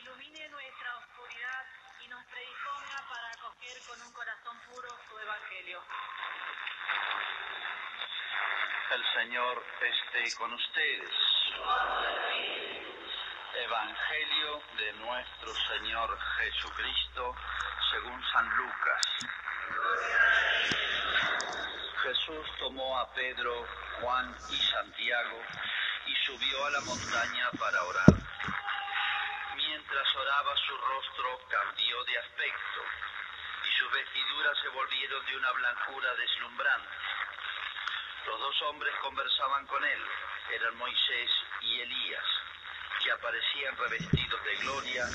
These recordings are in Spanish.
ilumine nuestra oscuridad y nos predisponga para acoger con un corazón puro su evangelio. El Señor esté con ustedes. Evangelio de nuestro Señor Jesucristo según San Lucas. Jesús tomó a Pedro, Juan y Santiago y subió a la montaña para orar. Mientras oraba su rostro cambió de aspecto y sus vestiduras se volvieron de una blancura deslumbrante. Los dos hombres conversaban con él, eran Moisés y Elías, que aparecían revestidos de gloria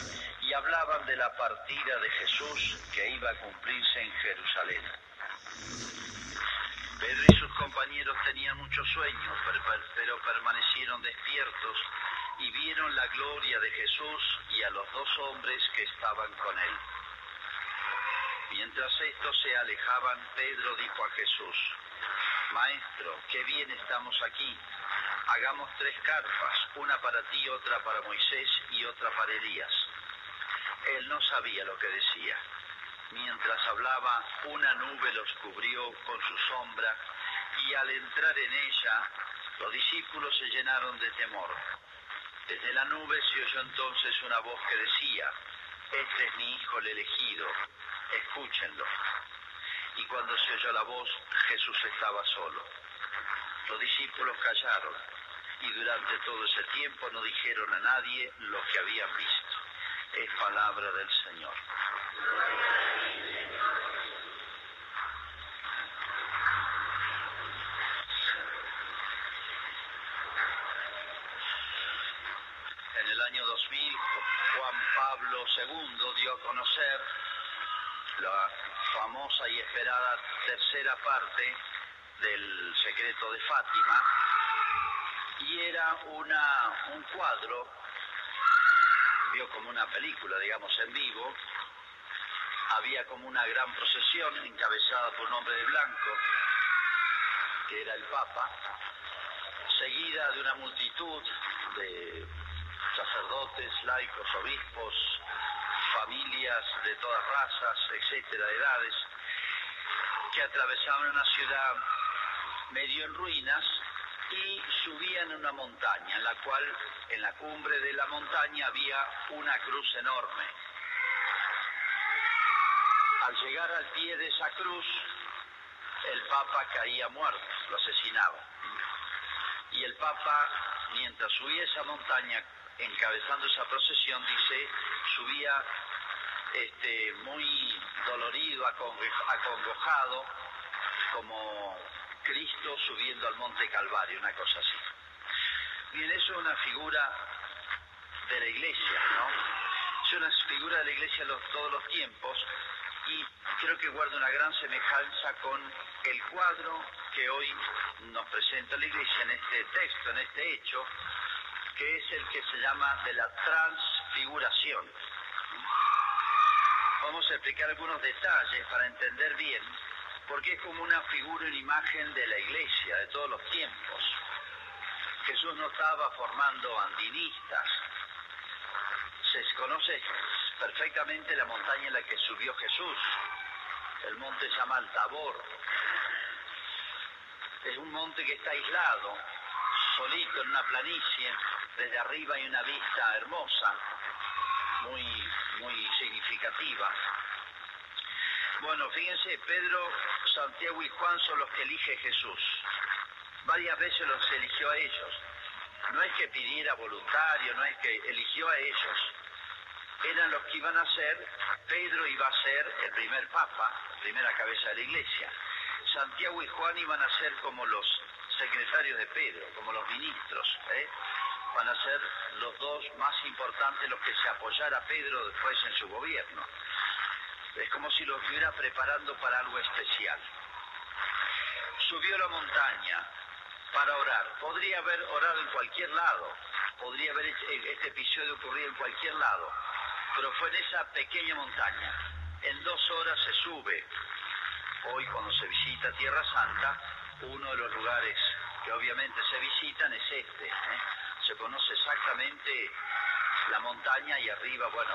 y hablaban de la partida de Jesús que iba a cumplirse en Jerusalén. Pedro y sus compañeros tenían mucho sueño, pero permanecieron despiertos y vieron la gloria de Jesús y a los dos hombres que estaban con él. Mientras estos se alejaban, Pedro dijo a Jesús, Maestro, qué bien estamos aquí. Hagamos tres carpas, una para ti, otra para Moisés y otra para Elías. Él no sabía lo que decía. Mientras hablaba, una nube los cubrió con su sombra y al entrar en ella, los discípulos se llenaron de temor. Desde la nube se oyó entonces una voz que decía, Este es mi Hijo el elegido, escúchenlo. Y cuando se oyó la voz, Jesús estaba solo. Los discípulos callaron y durante todo ese tiempo no dijeron a nadie lo que habían visto. Es palabra del Señor. En el año 2000, Juan Pablo II dio a conocer la famosa y esperada tercera parte del secreto de Fátima. Y era una, un cuadro, vio como una película, digamos, en vivo, había como una gran procesión encabezada por un hombre de blanco, que era el Papa, seguida de una multitud de sacerdotes, laicos, obispos, familias de todas razas, etcétera, edades, que atravesaban una ciudad medio en ruinas y subían una montaña, en la cual en la cumbre de la montaña había una cruz enorme. Al llegar al pie de esa cruz, el Papa caía muerto, lo asesinaba. Y el Papa, mientras subía esa montaña, encabezando esa procesión, dice, subía este, muy dolorido, acongojado, como Cristo subiendo al monte Calvario, una cosa así. Bien, eso es una figura de la iglesia, ¿no? Es una figura de la iglesia de todos los tiempos y creo que guarda una gran semejanza con el cuadro que hoy nos presenta la iglesia en este texto, en este hecho, que es el que se llama de la transfiguración. Vamos a explicar algunos detalles para entender bien, porque es como una figura, una imagen de la iglesia de todos los tiempos. Jesús no estaba formando andinistas. Se conoce perfectamente la montaña en la que subió Jesús. El monte se llama el Tabor. Es un monte que está aislado, solito en una planicie. Desde arriba hay una vista hermosa, muy, muy significativa. Bueno, fíjense, Pedro, Santiago y Juan son los que elige Jesús. Varias veces los eligió a ellos. No es que pidiera voluntario, no es que eligió a ellos. Eran los que iban a ser, Pedro iba a ser el primer papa, la primera cabeza de la iglesia. Santiago y Juan iban a ser como los secretarios de Pedro, como los ministros. ¿eh? Van a ser los dos más importantes los que se apoyara Pedro después en su gobierno. Es como si lo estuviera preparando para algo especial. Subió la montaña para orar. Podría haber orado en cualquier lado, podría haber este episodio ocurrido en cualquier lado, pero fue en esa pequeña montaña. En dos horas se sube. Hoy cuando se visita Tierra Santa, uno de los lugares que obviamente se visitan es este. ¿eh? Se conoce exactamente la montaña y arriba, bueno,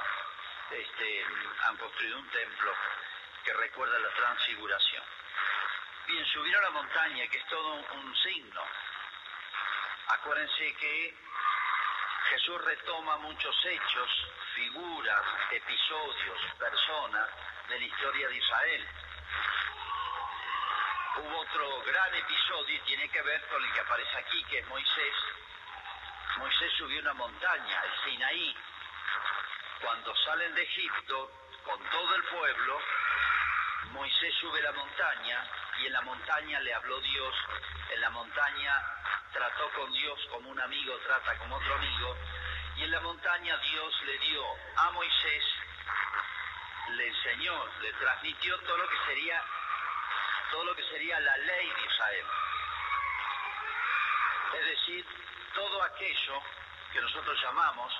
este, han construido un templo que recuerda la transfiguración. Bien, subir a la montaña, que es todo un signo. Acuérdense que Jesús retoma muchos hechos, figuras, episodios, personas de la historia de Israel. Hubo otro gran episodio y tiene que ver con el que aparece aquí, que es Moisés. Moisés subió una montaña, el Sinaí. Cuando salen de Egipto con todo el pueblo, Moisés sube la montaña y en la montaña le habló Dios, en la montaña trató con Dios como un amigo trata como otro amigo, y en la montaña Dios le dio a Moisés, le enseñó, le transmitió todo lo que sería todo lo que sería la ley de Israel. Es decir, todo aquello que nosotros llamamos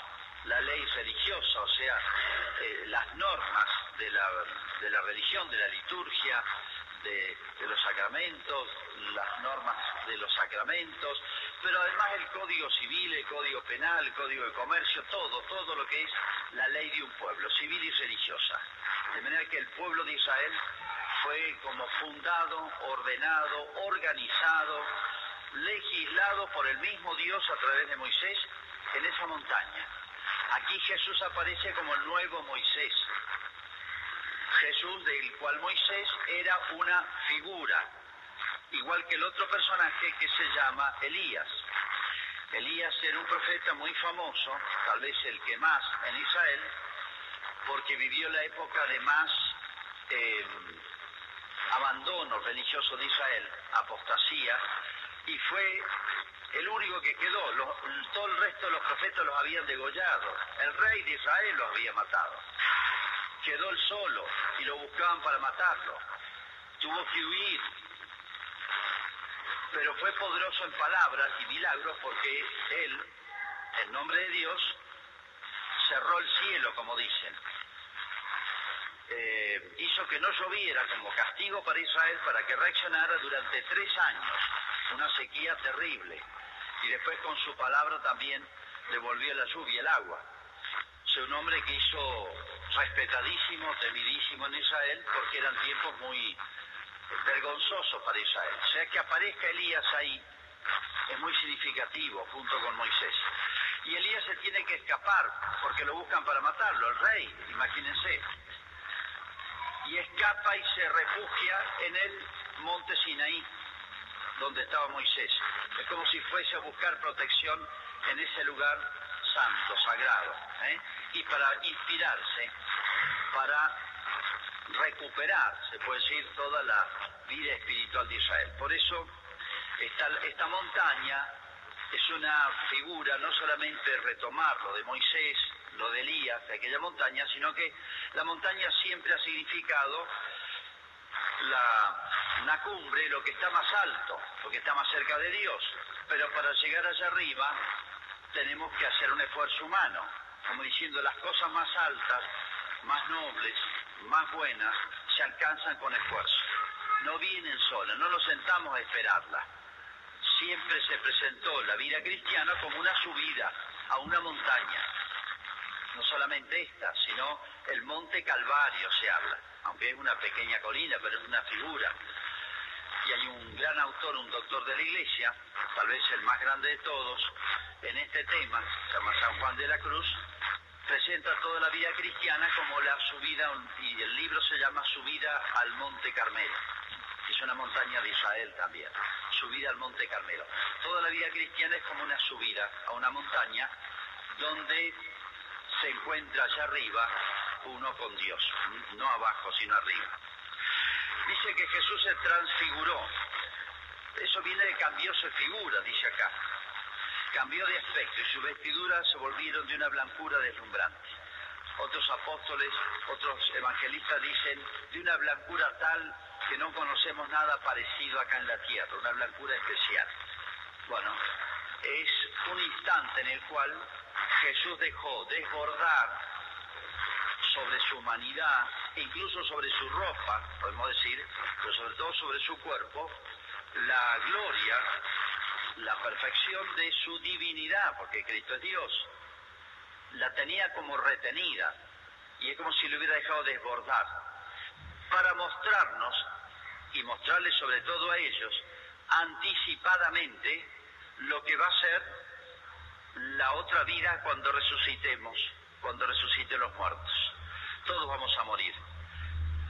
la ley religiosa, o sea, eh, las normas de la, de la religión, de la liturgia, de, los sacramentos, las normas de los sacramentos, pero además el código civil, el código penal, el código de comercio, todo, todo lo que es la ley de un pueblo, civil y religiosa. De manera que el pueblo de Israel fue como fundado, ordenado, organizado, legislado por el mismo Dios a través de Moisés en esa montaña. Aquí Jesús aparece como el nuevo Moisés, Jesús del cual Moisés era una figura, igual que el otro personaje que se llama Elías. Elías era un profeta muy famoso, tal vez el que más en Israel, porque vivió la época de más eh, abandono religioso de Israel, apostasía, y fue el único que quedó. todo el resto de los profetas los habían degollado. El rey de Israel los había matado quedó él solo y lo buscaban para matarlo. Tuvo que huir, pero fue poderoso en palabras y milagros porque él, en nombre de Dios, cerró el cielo, como dicen. Eh, hizo que no lloviera como castigo para Israel para que reaccionara durante tres años, una sequía terrible. Y después con su palabra también devolvió la lluvia, el agua. Es un hombre que hizo respetadísimo, temidísimo en Israel, porque eran tiempos muy vergonzosos para Israel. O sea, que aparezca Elías ahí es muy significativo, junto con Moisés. Y Elías se tiene que escapar, porque lo buscan para matarlo, el rey, imagínense. Y escapa y se refugia en el monte Sinaí, donde estaba Moisés. Es como si fuese a buscar protección en ese lugar santo, sagrado, ¿eh? y para inspirarse, para recuperar, se puede decir, toda la vida espiritual de Israel. Por eso esta, esta montaña es una figura, no solamente retomar lo de Moisés, lo de Elías, de aquella montaña, sino que la montaña siempre ha significado la, cumbre, lo que está más alto, lo que está más cerca de Dios. Pero para llegar allá arriba tenemos que hacer un esfuerzo humano, como diciendo las cosas más altas, más nobles, más buenas, se alcanzan con esfuerzo. No vienen solas, no nos sentamos a esperarlas. Siempre se presentó la vida cristiana como una subida a una montaña. No solamente esta, sino el monte Calvario se habla, aunque es una pequeña colina, pero es una figura. Y hay un gran autor, un doctor de la iglesia, tal vez el más grande de todos, en este tema, se llama San Juan de la Cruz, presenta toda la vida cristiana como la subida, y el libro se llama Subida al Monte Carmelo, que es una montaña de Israel también, subida al Monte Carmelo. Toda la vida cristiana es como una subida a una montaña donde se encuentra allá arriba uno con Dios, no abajo, sino arriba. Dice que Jesús se transfiguró. Eso viene de cambió su figura, dice acá cambió de aspecto y sus vestiduras se volvieron de una blancura deslumbrante. Otros apóstoles, otros evangelistas dicen de una blancura tal que no conocemos nada parecido acá en la tierra, una blancura especial. Bueno, es un instante en el cual Jesús dejó desbordar sobre su humanidad, incluso sobre su ropa, podemos decir, pero sobre todo sobre su cuerpo, la gloria la perfección de su divinidad, porque Cristo es Dios. la tenía como retenida y es como si le hubiera dejado desbordar para mostrarnos y mostrarles sobre todo a ellos anticipadamente lo que va a ser la otra vida cuando resucitemos, cuando resuciten los muertos. Todos vamos a morir,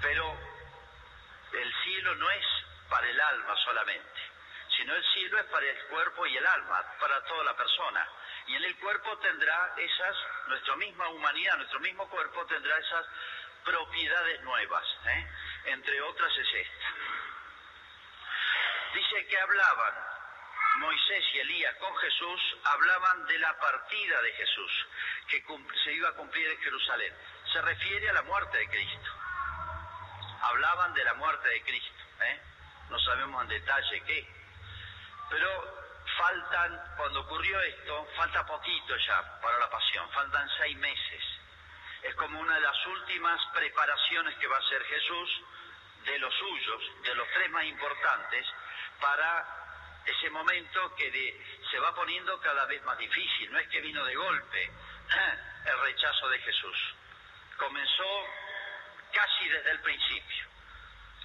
pero el cielo no es para el alma solamente, sino el cielo es para el cuerpo y el alma, para toda la persona. Y en el cuerpo tendrá esas, nuestra misma humanidad, nuestro mismo cuerpo tendrá esas propiedades nuevas, ¿eh? entre otras es esta. Dice que hablaban, Moisés y Elías con Jesús, hablaban de la partida de Jesús, que se iba a cumplir en Jerusalén. Se refiere a la muerte de Cristo. Hablaban de la muerte de Cristo, ¿eh? no sabemos en detalle qué, pero faltan, cuando ocurrió esto, falta poquito ya para la pasión, faltan seis meses. Es como una de las últimas preparaciones que va a hacer Jesús de los suyos, de los tres más importantes, para ese momento que se va poniendo cada vez más difícil. No es que vino de golpe el rechazo de Jesús. Comenzó casi desde el principio.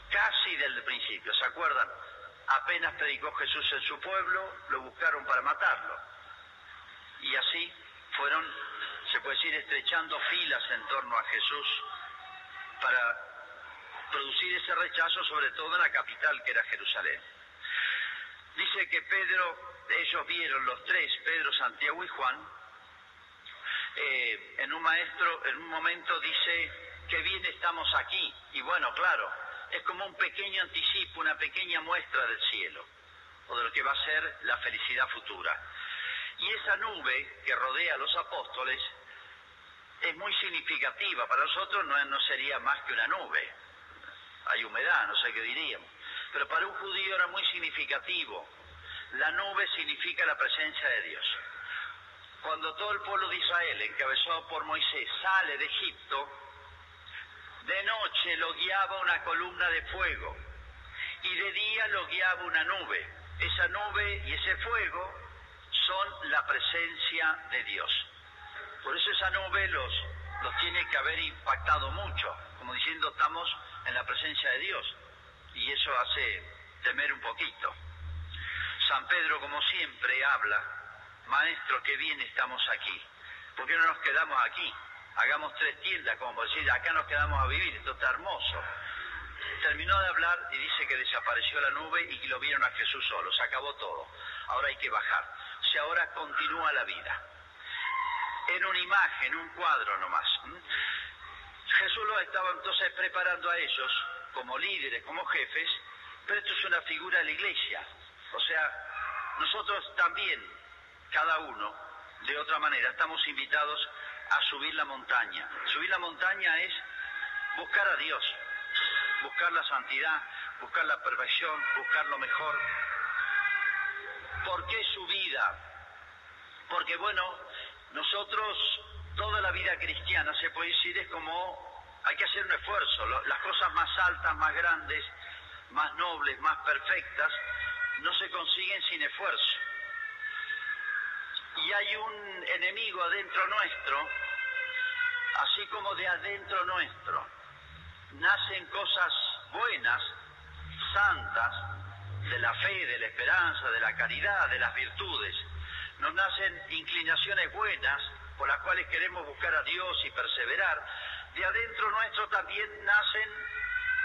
Casi desde el principio. ¿Se acuerdan? Apenas predicó Jesús en su pueblo, lo buscaron para matarlo. Y así fueron, se puede decir, estrechando filas en torno a Jesús para producir ese rechazo, sobre todo en la capital que era Jerusalén. Dice que Pedro, ellos vieron los tres, Pedro, Santiago y Juan, eh, en un maestro, en un momento dice, que bien estamos aquí. Y bueno, claro, es como un pequeño anticipo, una pequeña muestra del cielo, o de lo que va a ser la felicidad futura. Y esa nube que rodea a los apóstoles es muy significativa. Para nosotros no, no sería más que una nube. Hay humedad, no sé qué diríamos. Pero para un judío era muy significativo. La nube significa la presencia de Dios. Cuando todo el pueblo de Israel, encabezado por Moisés, sale de Egipto, de noche lo guiaba una columna de fuego y de día lo guiaba una nube. Esa nube y ese fuego son la presencia de Dios. Por eso esa nube los, los tiene que haber impactado mucho, como diciendo estamos en la presencia de Dios. Y eso hace temer un poquito. San Pedro, como siempre, habla, Maestro, qué bien estamos aquí. ¿Por qué no nos quedamos aquí? hagamos tres tiendas, como por decir, acá nos quedamos a vivir, esto está hermoso. Terminó de hablar y dice que desapareció la nube y que lo vieron a Jesús solo, se acabó todo. Ahora hay que bajar. O sea, ahora continúa la vida. En una imagen, un cuadro nomás. Jesús los estaba entonces preparando a ellos como líderes, como jefes, pero esto es una figura de la iglesia. O sea, nosotros también, cada uno, de otra manera, estamos invitados a subir la montaña. Subir la montaña es buscar a Dios, buscar la santidad, buscar la perfección, buscar lo mejor. ¿Por qué su vida? Porque bueno, nosotros, toda la vida cristiana, se puede decir, es como hay que hacer un esfuerzo. Las cosas más altas, más grandes, más nobles, más perfectas, no se consiguen sin esfuerzo. Y hay un enemigo adentro nuestro así como de adentro nuestro nacen cosas buenas, santas, de la fe, de la esperanza, de la caridad, de las virtudes. Nos nacen inclinaciones buenas por las cuales queremos buscar a Dios y perseverar. De adentro nuestro también nacen,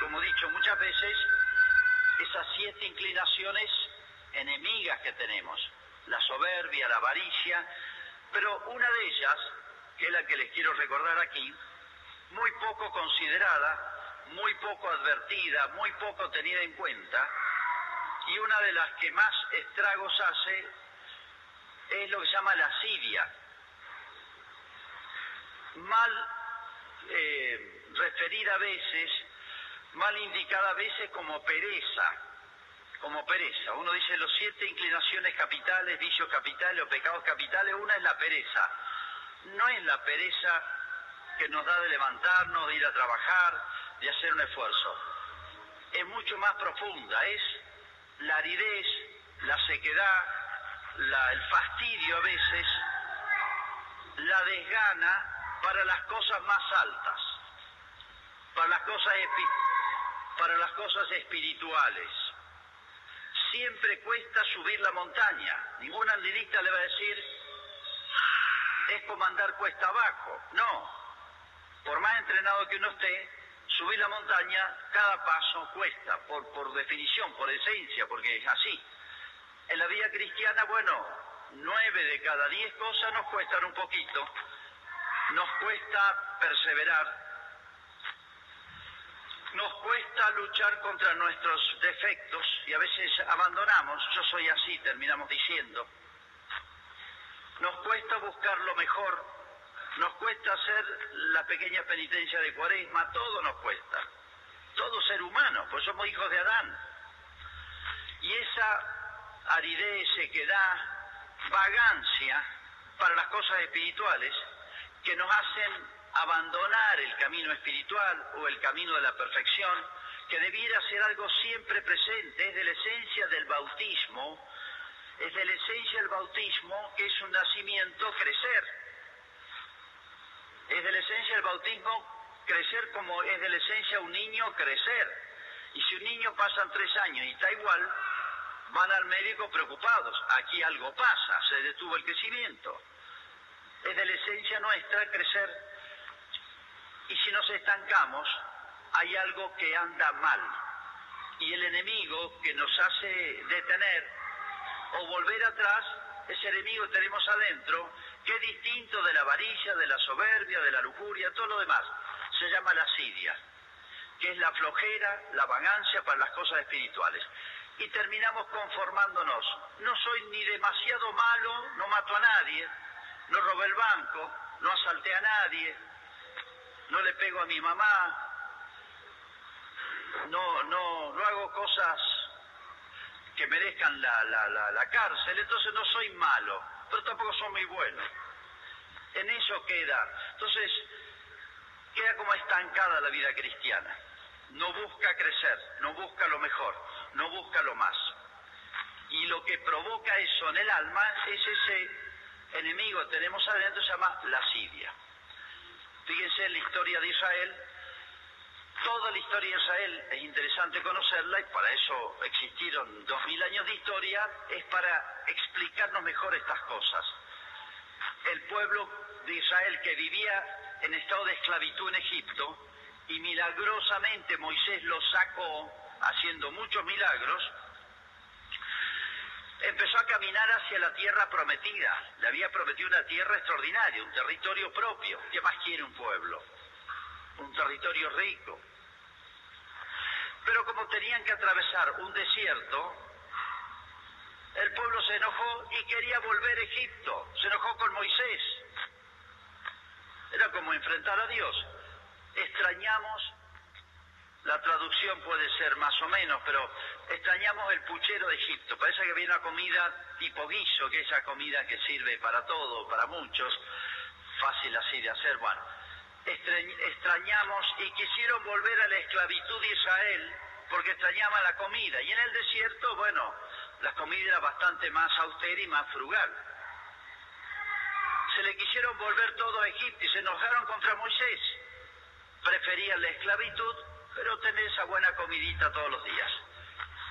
como he dicho muchas veces, esas siete inclinaciones enemigas que tenemos. La soberbia, la avaricia, pero una de ellas que es la que les quiero recordar aquí, muy poco considerada, muy poco advertida, muy poco tenida en cuenta, y una de las que más estragos hace es lo que se llama la asidia, mal eh, referida a veces, mal indicada a veces como pereza, como pereza. Uno dice los siete inclinaciones capitales, vicios capitales o pecados capitales, una es la pereza no es la pereza que nos da de levantarnos, de ir a trabajar, de hacer un esfuerzo. Es mucho más profunda, es la aridez, la sequedad, el fastidio a veces la desgana para las cosas más altas, para las cosas, para las cosas espirituales. Siempre cuesta subir la montaña. Ningún andilista le va a decir, es como andar cuesta abajo. No. Por más entrenado que uno esté, subir la montaña, cada paso cuesta, por definición, por esencia, porque es así. En la vida cristiana, bueno, nueve de cada diez cosas nos cuestan un poquito, nos cuesta perseverar, nos cuesta luchar contra nuestros defectos y a veces abandonamos, yo soy así, terminamos diciendo. Nos cuesta buscar lo mejor, nos cuesta hacer la pequeña penitencia de cuaresma, todo nos cuesta. Todo ser humano, pues somos hijos de Adán. Y esa aridez, sequedad, vagancia para las cosas espirituales que nos hacen abandonar el camino espiritual o el camino de la perfección, que debiera ser algo siempre presente, es de la esencia del bautismo, es de la esencia del bautismo que es un nacimiento crecer. Es de la esencia del bautismo crecer como es de la esencia un niño crecer. Y si un niño pasan tres años y está igual, van al médico preocupados. Aquí algo pasa, se detuvo el crecimiento. Es de la esencia nuestra crecer. Y si nos estancamos, hay algo que anda mal. Y el enemigo que nos hace detener o volver atrás, ese enemigo que tenemos adentro, que es distinto de la avaricia, de la soberbia, de la lujuria, todo lo demás, se llama la asidia, que es la flojera, la vagancia para las cosas espirituales. Y terminamos conformándonos. No soy ni demasiado malo, no mato a nadie, no robé el banco, no asalté a nadie, no le pego a mi mamá, no, no, no hago cosas que merezcan la, la, la, cárcel, entonces no soy malo, pero tampoco soy muy bueno. En eso queda. Entonces, queda como estancada la vida cristiana. No busca crecer, no busca lo mejor, no busca lo más. Y lo que provoca eso en el alma es ese enemigo tenemos adentro, se llama lascivia. Fíjense en la historia de Israel, Toda la historia de Israel es interesante conocerla y para eso existieron dos mil años de historia, es para explicarnos mejor estas cosas. El pueblo de Israel que vivía en estado de esclavitud en Egipto y milagrosamente Moisés lo sacó haciendo muchos milagros, empezó a caminar hacia la tierra prometida. Le había prometido una tierra extraordinaria, un territorio propio. ¿Qué más quiere un pueblo? Un territorio rico. Pero como tenían que atravesar un desierto, el pueblo se enojó y quería volver a Egipto. Se enojó con Moisés. Era como enfrentar a Dios. Extrañamos, la traducción puede ser más o menos, pero extrañamos el puchero de Egipto. Parece que había una comida tipo guiso, que es esa comida que sirve para todo, para muchos, fácil así de hacer. Bueno, extrañamos y quisieron volver a la esclavitud de Israel porque extrañaban la comida. Y en el desierto, bueno, la comida era bastante más austera y más frugal. Se le quisieron volver todo a Egipto y se enojaron contra Moisés. Preferían la esclavitud, pero tener esa buena comidita todos los días.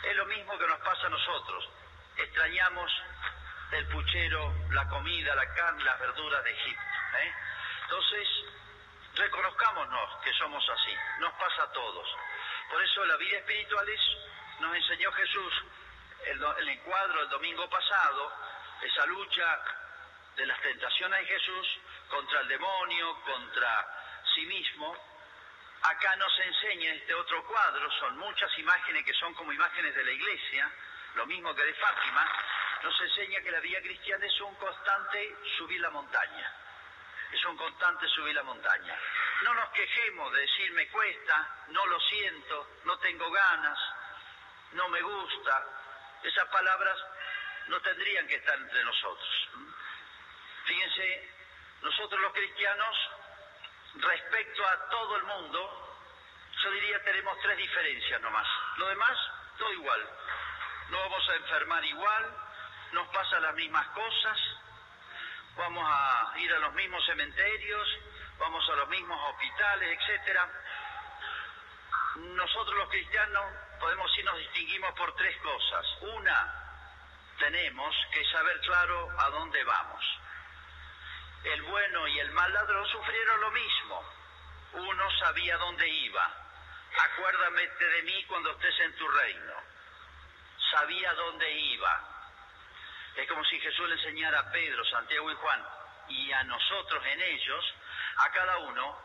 Es lo mismo que nos pasa a nosotros. Extrañamos el puchero, la comida, la carne, las verduras de Egipto. ¿eh? Entonces, reconozcámonos que somos así, nos pasa a todos. Por eso la vida espiritual es, nos enseñó Jesús el, el encuadro el domingo pasado, esa lucha de las tentaciones de Jesús contra el demonio, contra sí mismo. Acá nos enseña este otro cuadro, son muchas imágenes que son como imágenes de la iglesia, lo mismo que de Fátima, nos enseña que la vida cristiana es un constante subir la montaña es un constante subir la montaña. No nos quejemos de decir me cuesta, no lo siento, no tengo ganas, no me gusta. Esas palabras no tendrían que estar entre nosotros. Fíjense, nosotros los cristianos, respecto a todo el mundo, yo diría tenemos tres diferencias nomás. Lo demás, todo igual. No vamos a enfermar igual, nos pasan las mismas cosas, vamos a ir a los mismos cementerios, vamos a los mismos hospitales, etcétera. Nosotros los cristianos podemos decir nos distinguimos por tres cosas. Una, tenemos que saber claro a dónde vamos. El bueno y el mal ladrón sufrieron lo mismo. Uno sabía dónde iba. Acuérdame de mí cuando estés en tu reino. Sabía dónde iba. Es como si Jesús le enseñara a Pedro, Santiago y Juan y a nosotros en ellos, a cada uno,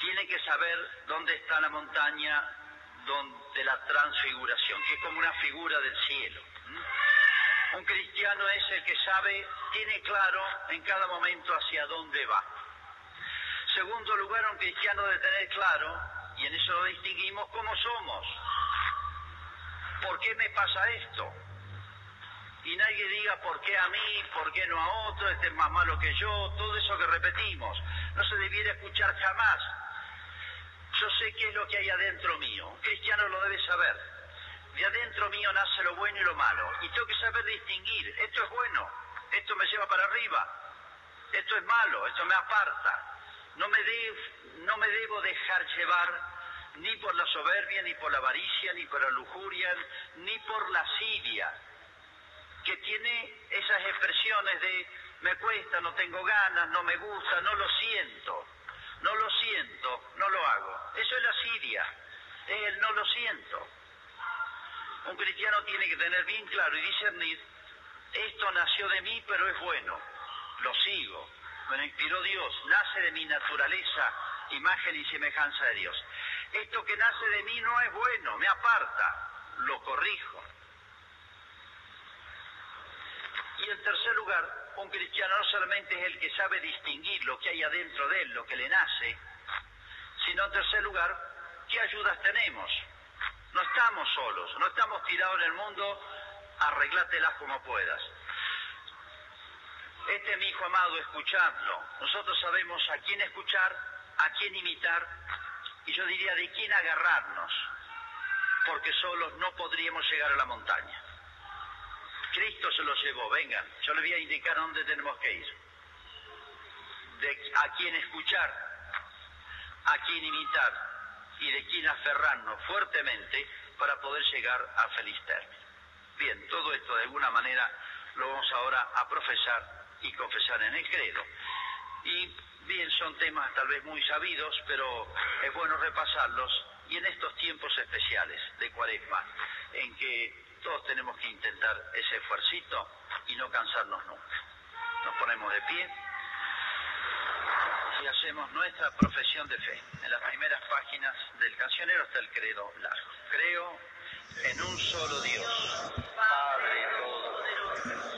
tiene que saber dónde está la montaña de la transfiguración, que es como una figura del cielo. Un cristiano es el que sabe, tiene claro en cada momento hacia dónde va. Segundo lugar, un cristiano debe tener claro, y en eso lo distinguimos, cómo somos. ¿Por qué me pasa esto? Y nadie diga por qué a mí, por qué no a otro, este es más malo que yo, todo eso que repetimos. No se debiera escuchar jamás. Yo sé qué es lo que hay adentro mío. Un cristiano lo debe saber. De adentro mío nace lo bueno y lo malo. Y tengo que saber distinguir. Esto es bueno, esto me lleva para arriba. Esto es malo, esto me aparta. No me, debo dejar llevar ni por la soberbia, ni por la avaricia, ni por la lujuria, ni por la asidia, que tiene esas expresiones de me cuesta, no tengo ganas, no me gusta, no lo siento, no lo siento, no lo hago. Eso es la asidia, es el no lo siento. Un cristiano tiene que tener bien claro y discernir, esto nació de mí, pero es bueno, lo sigo, me lo inspiró Dios, nace de mi naturaleza, imagen y semejanza de Dios. Esto que nace de mí no es bueno, me aparta, lo corrijo. Y en tercer lugar, un cristiano no solamente es el que sabe distinguir lo que hay adentro de él, lo que le nace, sino en tercer lugar, qué ayudas tenemos. No estamos solos, no estamos tirados en el mundo, arreglátelas como puedas. Este es mi hijo amado, escuchadlo. Nosotros sabemos a quién escuchar, a quién imitar y yo diría de quién agarrarnos, porque solos no podríamos llegar a la montaña. Cristo se los llevó, vengan, yo les voy a indicar dónde tenemos que ir. A quién escuchar, a quién imitar, y de quién aferrarnos fuertemente para poder llegar a feliz término. Bien, todo esto de alguna manera lo vamos ahora a profesar y confesar en el credo. Y bien, son temas tal vez muy sabidos, pero es bueno repasarlos y en estos tiempos especiales de cuaresma, en que todos tenemos que intentar ese esfuercito y no cansarnos nunca. Nos ponemos de pie y hacemos nuestra profesión de fe. En las primeras páginas del cancionero está el credo largo. Creo en un solo Dios, Padre Todopoderoso.